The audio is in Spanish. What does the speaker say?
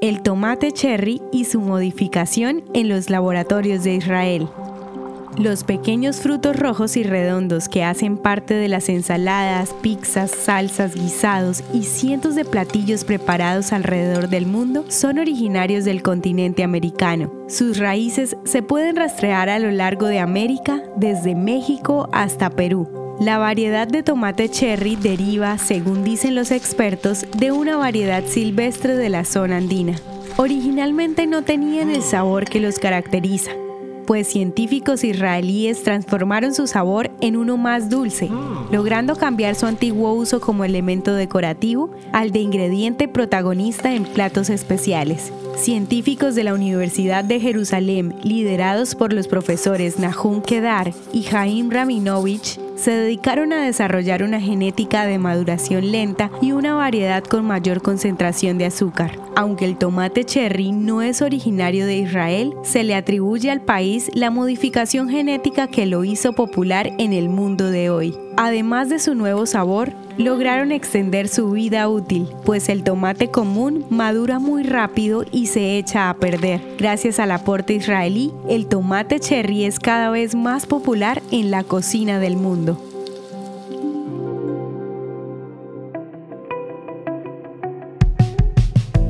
el tomate cherry y su modificación en los laboratorios de Israel. Los pequeños frutos rojos y redondos que hacen parte de las ensaladas, pizzas, salsas, guisados y cientos de platillos preparados alrededor del mundo son originarios del continente americano. Sus raíces se pueden rastrear a lo largo de América, desde México hasta Perú. La variedad de tomate cherry deriva, según dicen los expertos, de una variedad silvestre de la zona andina. Originalmente no tenían el sabor que los caracteriza, pues científicos israelíes transformaron su sabor en uno más dulce, logrando cambiar su antiguo uso como elemento decorativo al de ingrediente protagonista en platos especiales. Científicos de la Universidad de Jerusalén, liderados por los profesores Nahum Kedar y Jaim Rabinovich, se dedicaron a desarrollar una genética de maduración lenta y una variedad con mayor concentración de azúcar. Aunque el tomate cherry no es originario de Israel, se le atribuye al país la modificación genética que lo hizo popular en el mundo de hoy. Además de su nuevo sabor, lograron extender su vida útil, pues el tomate común madura muy rápido y se echa a perder. Gracias al aporte israelí, el tomate cherry es cada vez más popular en la cocina del mundo.